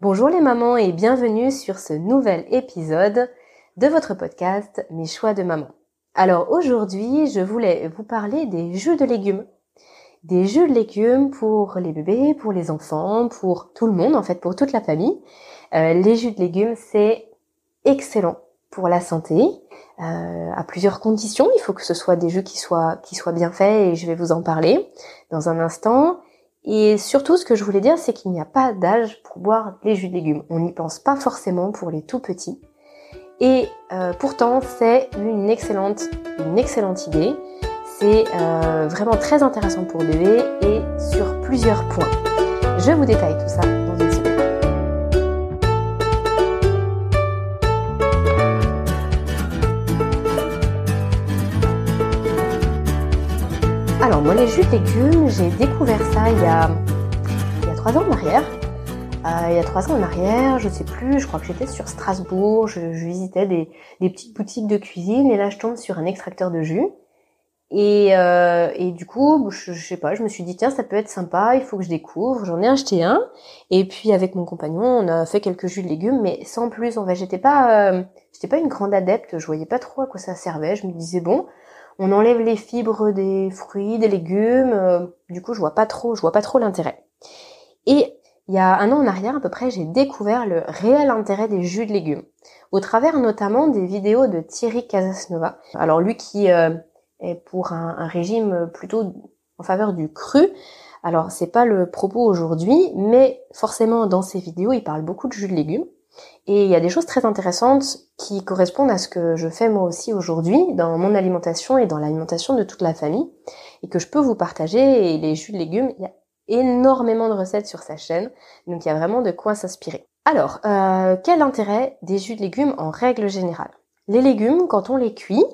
Bonjour les mamans et bienvenue sur ce nouvel épisode de votre podcast Mes choix de maman. Alors aujourd'hui, je voulais vous parler des jus de légumes. Des jus de légumes pour les bébés, pour les enfants, pour tout le monde, en fait, pour toute la famille. Euh, les jus de légumes, c'est excellent pour la santé, euh, à plusieurs conditions. Il faut que ce soit des jus qui soient, qui soient bien faits et je vais vous en parler dans un instant. Et surtout, ce que je voulais dire, c'est qu'il n'y a pas d'âge pour boire les jus de légumes. On n'y pense pas forcément pour les tout petits. Et euh, pourtant, c'est une excellente, une excellente idée. C'est euh, vraiment très intéressant pour bébé et sur plusieurs points. Je vous détaille tout ça Alors moi les jus de légumes, j'ai découvert ça il y a, il y a trois ans en arrière. Euh, il y a trois ans en arrière, je sais plus, je crois que j'étais sur Strasbourg, je, visitais des, petites boutiques de cuisine et là je tombe sur un extracteur de jus. Et, euh, et du coup, je, je, sais pas, je me suis dit tiens ça peut être sympa, il faut que je découvre. J'en ai acheté un et puis avec mon compagnon on a fait quelques jus de légumes, mais sans plus. En fait, j'étais pas, euh, j'étais pas une grande adepte, je voyais pas trop à quoi ça servait. Je me disais bon, on enlève les fibres des fruits, des légumes. du coup, je vois pas trop, je vois pas trop l'intérêt. Et il y a un an en arrière à peu près, j'ai découvert le réel intérêt des jus de légumes, au travers notamment des vidéos de Thierry Casasnova. Alors lui qui euh, est pour un, régime plutôt en faveur du cru. Alors c'est pas le propos aujourd'hui, mais forcément dans ses vidéos, il parle beaucoup de jus de légumes. Et il y a des choses très intéressantes qui correspondent à ce que je fais moi aussi aujourd'hui dans mon alimentation et dans l'alimentation de toute la famille et que je peux vous partager. Et les jus de légumes, il y a énormément de recettes sur sa chaîne, donc il y a vraiment de quoi s'inspirer. Alors, euh, quel intérêt des jus de légumes en règle générale? Les légumes, quand on les cuit,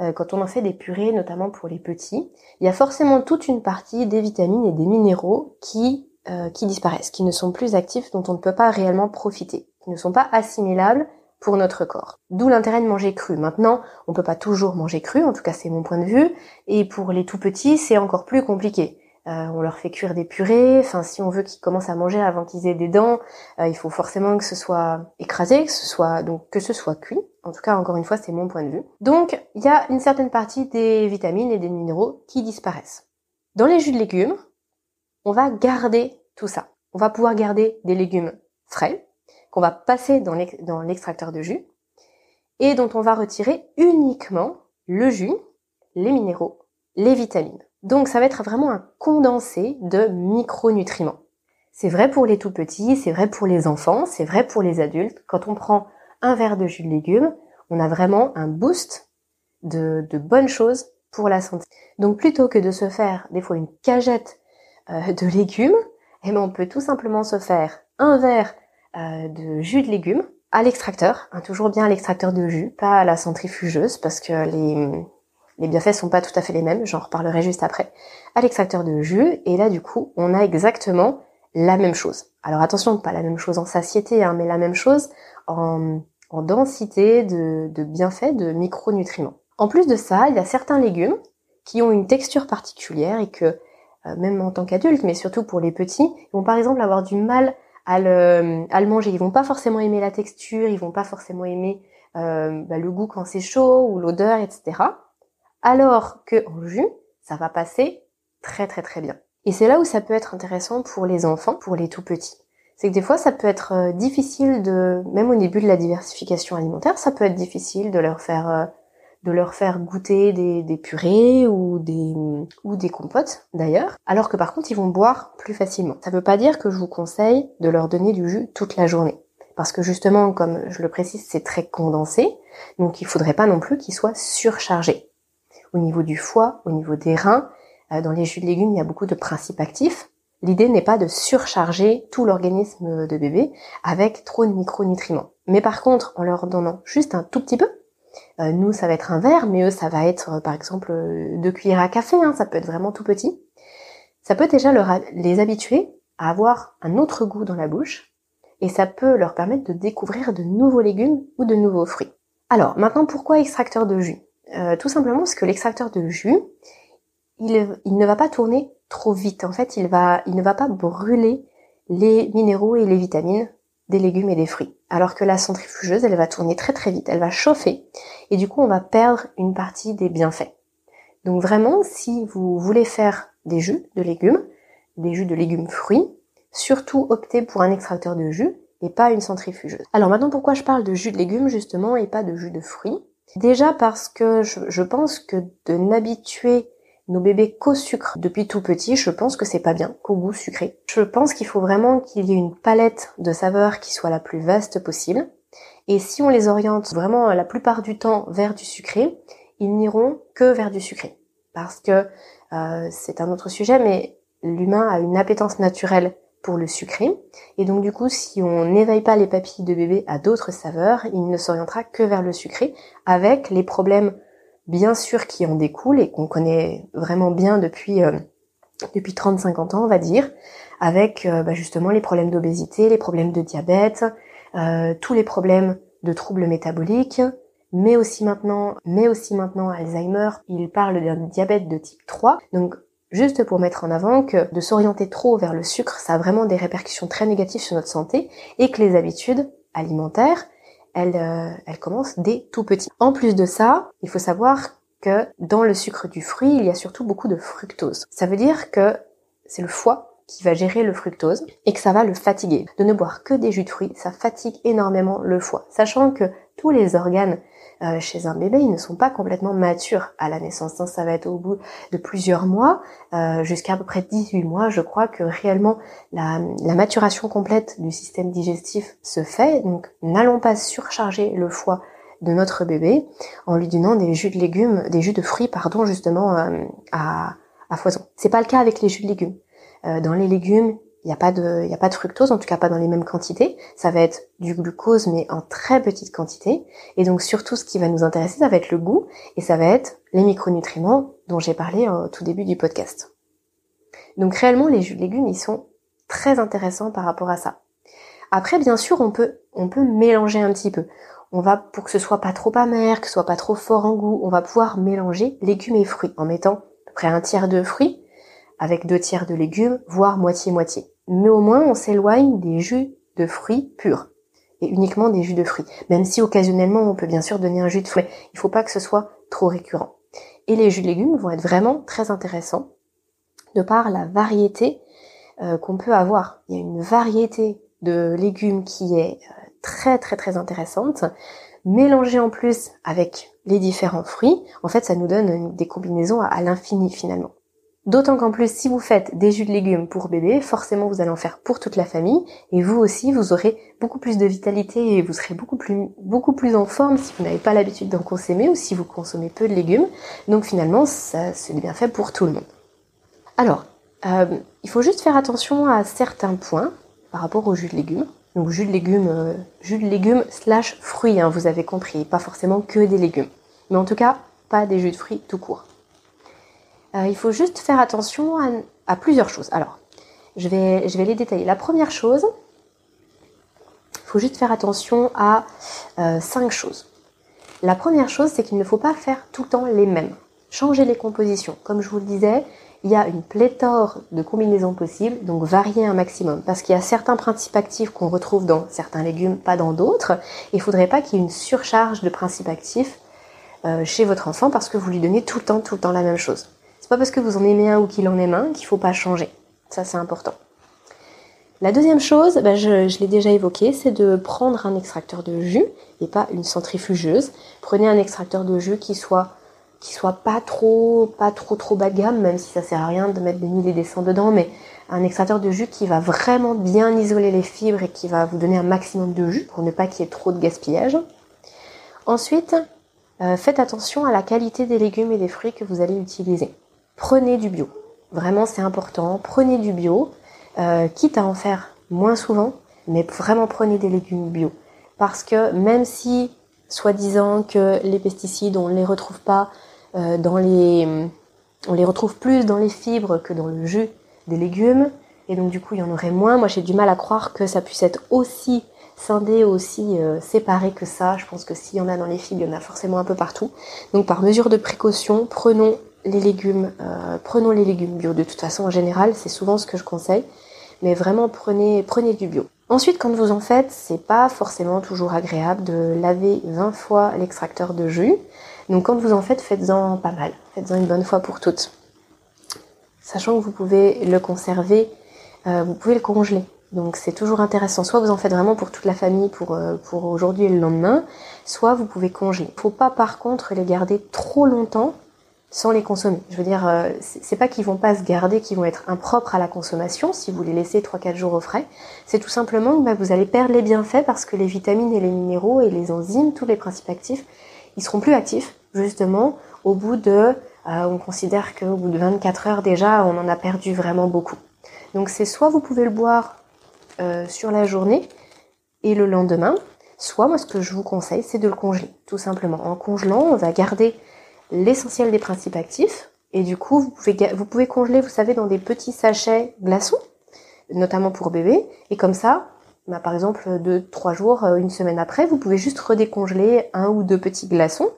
euh, quand on en fait des purées, notamment pour les petits, il y a forcément toute une partie des vitamines et des minéraux qui, euh, qui disparaissent, qui ne sont plus actifs, dont on ne peut pas réellement profiter, qui ne sont pas assimilables pour notre corps. D'où l'intérêt de manger cru. Maintenant, on peut pas toujours manger cru, en tout cas c'est mon point de vue, et pour les tout petits, c'est encore plus compliqué. Euh, on leur fait cuire des purées. Enfin, si on veut qu'ils commencent à manger avant qu'ils aient des dents, euh, il faut forcément que ce soit écrasé, que ce soit donc que ce soit cuit. En tout cas, encore une fois, c'est mon point de vue. Donc, il y a une certaine partie des vitamines et des minéraux qui disparaissent. Dans les jus de légumes, on va garder tout ça. On va pouvoir garder des légumes frais qu'on va passer dans l'extracteur de jus et dont on va retirer uniquement le jus, les minéraux, les vitamines. Donc ça va être vraiment un condensé de micronutriments. C'est vrai pour les tout petits, c'est vrai pour les enfants, c'est vrai pour les adultes. Quand on prend un verre de jus de légumes, on a vraiment un boost de, bonnes choses pour la santé. Donc plutôt que de se faire des fois une cagette euh, de légumes, eh ben, on peut tout simplement se faire un verre de jus de légumes à l'extracteur, hein, toujours bien à l'extracteur de jus, pas à la centrifugeuse parce que les, les bienfaits sont pas tout à fait les mêmes, j'en reparlerai juste après, à l'extracteur de jus, et là du coup, on a exactement la même chose. Alors attention, pas la même chose en satiété, hein, mais la même chose en, densité de, bienfaits, de micronutriments. En plus de ça, il y a certains légumes qui ont une texture particulière et que, euh, même en tant qu'adulte, mais surtout pour les petits, ils vont par exemple avoir du mal à le, à le manger. Ils vont pas forcément aimer la texture, ils vont pas forcément aimer euh, bah, le goût quand c'est chaud ou l'odeur, etc alors que en jus, ça va passer très très très bien. Et c'est là où ça peut être intéressant pour les enfants, pour les tout petits. C'est que des fois, ça peut être euh, difficile de, même au début de la diversification alimentaire, ça peut être difficile de leur faire, euh, de leur faire goûter des, purées ou des, compotes d'ailleurs, alors que par contre, ils vont boire plus facilement. Ça ne veut pas dire que je vous conseille de leur donner du jus toute la journée. Parce que justement, comme je le précise, c'est très condensé, donc il faudrait pas non plus qu'ils soient surchargés au niveau du foie, au niveau des reins. Euh, dans les jus de légumes, il y a beaucoup de principes actifs. L'idée n'est pas de surcharger tout l'organisme de bébé avec trop de micronutriments. Mais par contre, en leur donnant juste un tout petit peu, nous ça va être un verre, mais eux ça va être euh, par exemple deux cuillères à café, hein, ça peut être vraiment tout petit. Ça peut déjà leur, les habituer à avoir un autre goût dans la bouche et ça peut leur permettre de découvrir de nouveaux légumes ou de nouveaux fruits. Alors maintenant pourquoi extracteur de jus? Euh, tout simplement parce que l'extracteur de jus, il, ne va pas tourner trop vite. En fait, il, va, il ne va pas brûler les minéraux et les vitamines des légumes et des fruits. Alors que la centrifugeuse, elle va tourner très très vite, elle va chauffer et du coup on va perdre une partie des bienfaits. Donc vraiment, si vous voulez faire des jus de légumes, des jus de légumes fruits, surtout optez pour un extracteur de jus et pas une centrifugeuse. Alors maintenant pourquoi je parle de jus de légumes justement et pas de jus de fruits? Déjà parce que je, pense que de n'habituer nos bébés qu'au sucre depuis tout petit, je pense que c'est pas bien, qu'au goût sucré. Je pense qu'il faut vraiment qu'il y ait une palette de saveurs qui soit la plus vaste possible. Et si on les oriente vraiment la plupart du temps vers du sucré, ils n'iront que vers du sucré. Parce que euh, c'est un autre sujet, mais l'humain a une appétence naturelle pour le sucré. Et donc du coup, si on n'éveille pas les papilles de bébé à d'autres saveurs, il ne s'orientera que vers le sucré, avec les problèmes bien sûr qui en découlent et qu'on connaît vraiment bien depuis euh, depuis 30-50 ans, on va dire, avec euh, bah, justement les problèmes d'obésité, les problèmes de diabète, euh, tous les problèmes de troubles métaboliques, mais aussi maintenant, mais aussi maintenant Alzheimer. Il parle d'un diabète de type 3. Donc juste pour mettre en avant que de s'orienter trop vers le sucre, ça a vraiment des répercussions très négatives sur notre santé et que les habitudes alimentaires, elles, euh, elles commencent dès tout petit. En plus de ça, il faut savoir que dans le sucre du fruit, il y a surtout beaucoup de fructose. Ça veut dire que c'est le foie qui va gérer le fructose et que ça va le fatiguer. De ne boire que des jus de fruits, ça fatigue énormément le foie. Sachant que tous les organes euh, chez un bébé, ils ne sont pas complètement matures à la naissance. Hein. Ça va être au bout de plusieurs mois, euh, jusqu'à à peu près 18 mois, je crois que réellement la, maturation complète du système digestif se fait. Donc n'allons pas surcharger le foie de notre bébé en lui donnant des jus de légumes, des jus de fruits, pardon, justement euh, à, à foison. C'est pas le cas avec les jus de légumes. Dans les légumes, il n'y a pas de, il y a pas de fructose, en tout cas pas dans les mêmes quantités. Ça va être du glucose, mais en très petite quantité. Et donc surtout, ce qui va nous intéresser, ça va être le goût et ça va être les micronutriments dont j'ai parlé au tout début du podcast. Donc réellement, les jus de légumes, ils sont très intéressants par rapport à ça. Après, bien sûr, on peut, on peut mélanger un petit peu. On va, pour que ce soit pas trop amer, que ce soit pas trop fort en goût, on va pouvoir mélanger légumes et fruits en mettant à peu près un tiers de fruits avec deux tiers de légumes, voire moitié-moitié mais au moins on s'éloigne des jus de fruits purs et uniquement des jus de fruits. Même si occasionnellement on peut bien sûr donner un jus de fruits, il faut pas que ce soit trop récurrent. Et les jus de légumes vont être vraiment très intéressants de par la variété euh, qu'on peut avoir. Il y a une variété de légumes qui est euh, très très très intéressante. Mélangée en plus avec les différents fruits, en fait ça nous donne des combinaisons à l'infini finalement. D'autant qu'en plus, si vous faites des jus de légumes pour bébé, forcément vous allez en faire pour toute la famille, et vous aussi, vous aurez beaucoup plus de vitalité et vous serez beaucoup plus, beaucoup plus en forme si vous n'avez pas l'habitude d'en consommer ou si vous consommez peu de légumes. Donc finalement, ça c'est bien fait pour tout le monde. Alors, euh, il faut juste faire attention à certains points par rapport au jus de légumes. Donc jus de légumes, euh, jus de légumes slash fruits, hein, vous avez compris, pas forcément que des légumes. Mais en tout cas, pas des jus de fruits tout court. Euh, il faut juste faire attention à, plusieurs choses. Alors, je vais, les détailler. La première chose, il faut juste faire attention à euh, cinq choses. La première chose, c'est qu'il ne faut pas faire tout le temps les mêmes. Changer les compositions. Comme je vous le disais, il y a une pléthore de combinaisons possibles, donc varier un maximum. Parce qu'il y a certains principes actifs qu'on retrouve dans certains légumes, pas dans d'autres. Il ne faudrait pas qu'il y ait une surcharge de principes actifs euh, chez votre enfant parce que vous lui donnez tout le temps, tout le temps la même chose. Pas parce que vous en aimez un ou qu'il en aime un qu'il faut pas changer. Ça, c'est important. La deuxième chose, ben, je, l'ai déjà évoqué, c'est de prendre un extracteur de jus et pas une centrifugeuse. Prenez un extracteur de jus qui soit soit pas trop pas trop trop bas de gamme, même si ça sert à rien de mettre des mille et des cents dedans, mais un extracteur de jus qui va vraiment bien isoler les fibres et qui va vous donner un maximum de jus pour ne pas qu'il y ait trop de gaspillage. Ensuite, euh, faites attention à la qualité des légumes et des fruits que vous allez utiliser prenez du bio. Vraiment, c'est important. Prenez du bio, euh, quitte à en faire moins souvent, mais vraiment prenez des légumes bio. Parce que même si, soi-disant que les pesticides, on ne les retrouve pas euh, dans les... On les retrouve plus dans les fibres que dans le jus des légumes, et donc du coup il y en aurait moins. Moi j'ai du mal à croire que ça puisse être aussi scindé, aussi euh, séparé que ça. Je pense que s'il y en a dans les fibres, il y en a forcément un peu partout. Donc par mesure de précaution, prenons les légumes, euh, prenons les légumes bio. De toute façon, en général, c'est souvent ce que je conseille. Mais vraiment, prenez, prenez du bio. Ensuite, quand vous en faites, c'est pas forcément toujours agréable de laver 20 fois l'extracteur de jus. Donc quand vous en faites, faites-en pas mal. Faites-en une bonne fois pour toutes. Sachant que vous pouvez le conserver, euh, vous pouvez le congeler. Donc c'est toujours intéressant. Soit vous en faites vraiment pour toute la famille pour, euh, pour aujourd'hui et le lendemain, soit vous pouvez congeler. Faut pas par contre les garder trop longtemps sans les consommer. Je veux dire, euh, c'est pas qu'ils vont pas se garder, qu'ils vont être impropres à la consommation si vous les laissez 3-4 jours au frais. C'est tout simplement que bah, vous allez perdre les bienfaits parce que les vitamines et les minéraux et les enzymes, tous les principes actifs, ils seront plus actifs justement au bout de, euh, on considère qu'au bout de 24 heures déjà, on en a perdu vraiment beaucoup. Donc c'est soit vous pouvez le boire euh, sur la journée et le lendemain, soit moi ce que je vous conseille c'est de le congeler, tout simplement. En congelant, on va garder l'essentiel des principes actifs. Et du coup, vous pouvez, vous pouvez congeler, vous savez, dans des petits sachets glaçons, notamment pour bébé. Et comme ça, bah, par exemple, deux, trois jours, euh, une semaine après, vous pouvez juste redécongeler un ou deux petits glaçons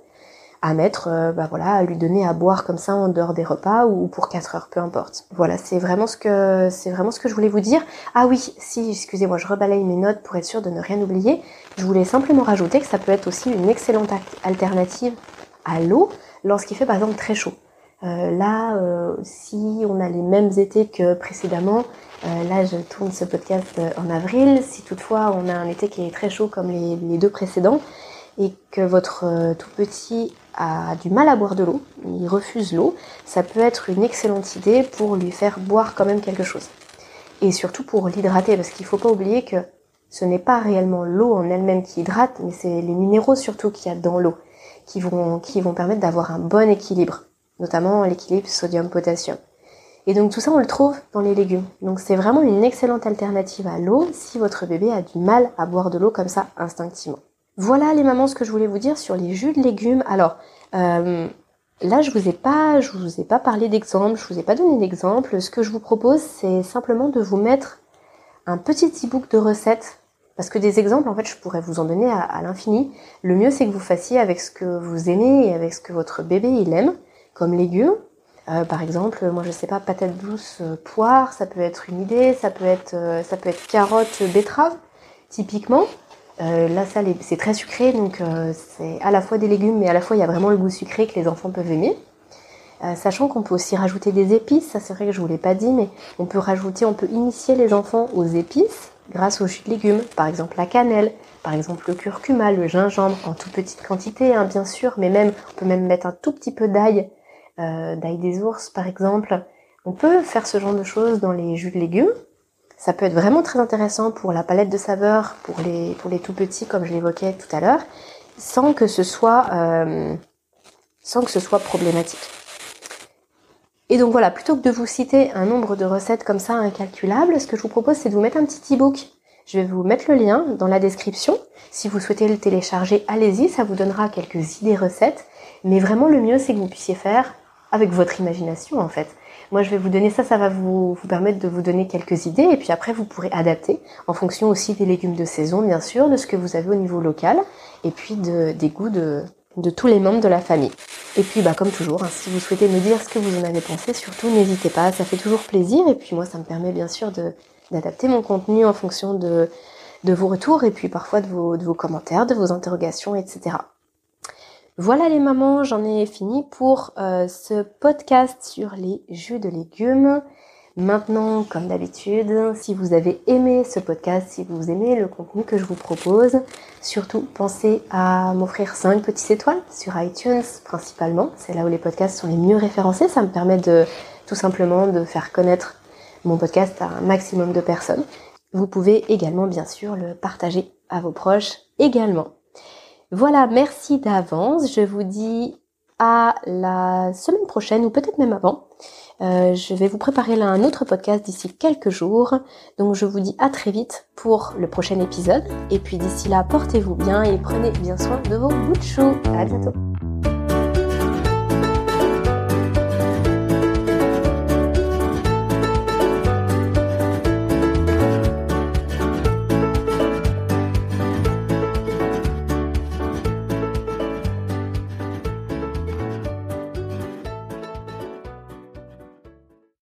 à mettre, euh, bah voilà, à lui donner à boire comme ça en dehors des repas ou pour 4 heures, peu importe. Voilà, c'est vraiment ce que c'est vraiment ce que je voulais vous dire. Ah oui, si, excusez-moi, je rebalaye mes notes pour être sûr de ne rien oublier. Je voulais simplement rajouter que ça peut être aussi une excellente alternative à l'eau lorsqu'il fait par exemple très chaud. Euh, là, euh, si on a les mêmes étés que précédemment, euh, là je tourne ce podcast en avril, si toutefois on a un été qui est très chaud comme les, deux précédents, et que votre tout petit a du mal à boire de l'eau, il refuse l'eau, ça peut être une excellente idée pour lui faire boire quand même quelque chose. Et surtout pour l'hydrater, parce qu'il faut pas oublier que ce n'est pas réellement l'eau en elle-même qui hydrate, mais c'est les minéraux surtout qu'il y a dans l'eau qui vont, permettre d'avoir un bon équilibre, notamment l'équilibre sodium-potassium. Et donc tout ça, on le trouve dans les légumes. Donc c'est vraiment une excellente alternative à l'eau si votre bébé a du mal à boire de l'eau comme ça instinctivement. Voilà les mamans ce que je voulais vous dire sur les jus de légumes. Alors euh, là je vous ai pas, je vous ai pas parlé d'exemple, je vous ai pas donné d'exemple. Ce que je vous propose c'est simplement de vous mettre un petit e-book de recettes parce que des exemples, en fait, je pourrais vous en donner à, l'infini. Le mieux, c'est que vous fassiez avec ce que vous aimez et avec ce que votre bébé il aime, comme légumes. Euh, par exemple, moi je sais pas, patate douce, euh, poire, ça peut être une idée. Ça peut être, euh, ça peut être carotte, betterave, typiquement. là, ça, c'est très sucré, donc c'est à la fois des légumes, mais à la fois il y a vraiment le goût sucré que les enfants peuvent aimer. Sachant qu'on peut aussi rajouter des épices, ça c'est vrai que je vous l'ai pas dit, mais on peut rajouter, on peut initier les enfants aux épices grâce aux jus de légumes, par exemple la cannelle, par exemple le curcuma, le gingembre, en toute petite quantité hein, bien sûr, mais même on peut même mettre un tout petit peu d'ail, euh, d'ail des ours par exemple. On peut faire ce genre de choses dans les jus de légumes. Ça peut être vraiment très intéressant pour la palette de saveurs, pour les, pour les tout petits comme je l'évoquais tout à l'heure, sans que ce soit euh, sans que ce soit problématique. Et donc voilà, plutôt que de vous citer un nombre de recettes comme ça incalculable, ce que je vous propose c'est de vous mettre un petit e-book. Je vais vous mettre le lien dans la description. Si vous souhaitez le télécharger, allez-y, ça vous donnera quelques idées recettes. Mais vraiment le mieux c'est que vous puissiez faire avec votre imagination en fait. Moi je vais vous donner ça, ça va vous, vous permettre de vous donner quelques idées et puis après vous pourrez adapter en fonction aussi des légumes de saison bien sûr, de ce que vous avez au niveau local et puis de, des goûts de tous les membres de la famille. Et puis bah comme toujours, hein, si vous souhaitez me dire ce que vous en avez pensé, surtout n'hésitez pas, ça fait toujours plaisir et puis moi ça me permet bien sûr d'adapter mon contenu en fonction de, vos retours et puis parfois de vos, de vos commentaires, de vos interrogations, etc. Voilà les mamans, j'en ai fini pour euh, ce podcast sur les jus de légumes. Maintenant, comme d'habitude, si vous avez aimé ce podcast, si vous aimez le contenu que je vous propose, surtout pensez à m'offrir 5 petites étoiles sur iTunes principalement. C'est là où les podcasts sont les mieux référencés. Ça me permet de tout simplement de faire connaître mon podcast à un maximum de personnes. Vous pouvez également bien sûr le partager à vos proches également. Voilà, merci d'avance. Je vous dis à la semaine prochaine ou peut-être même avant euh, je vais vous préparer là un autre podcast d'ici quelques jours. Donc je vous dis à très vite pour le prochain épisode. Et puis d'ici là, portez-vous bien et prenez bien soin de vos bouts de chou. À bientôt.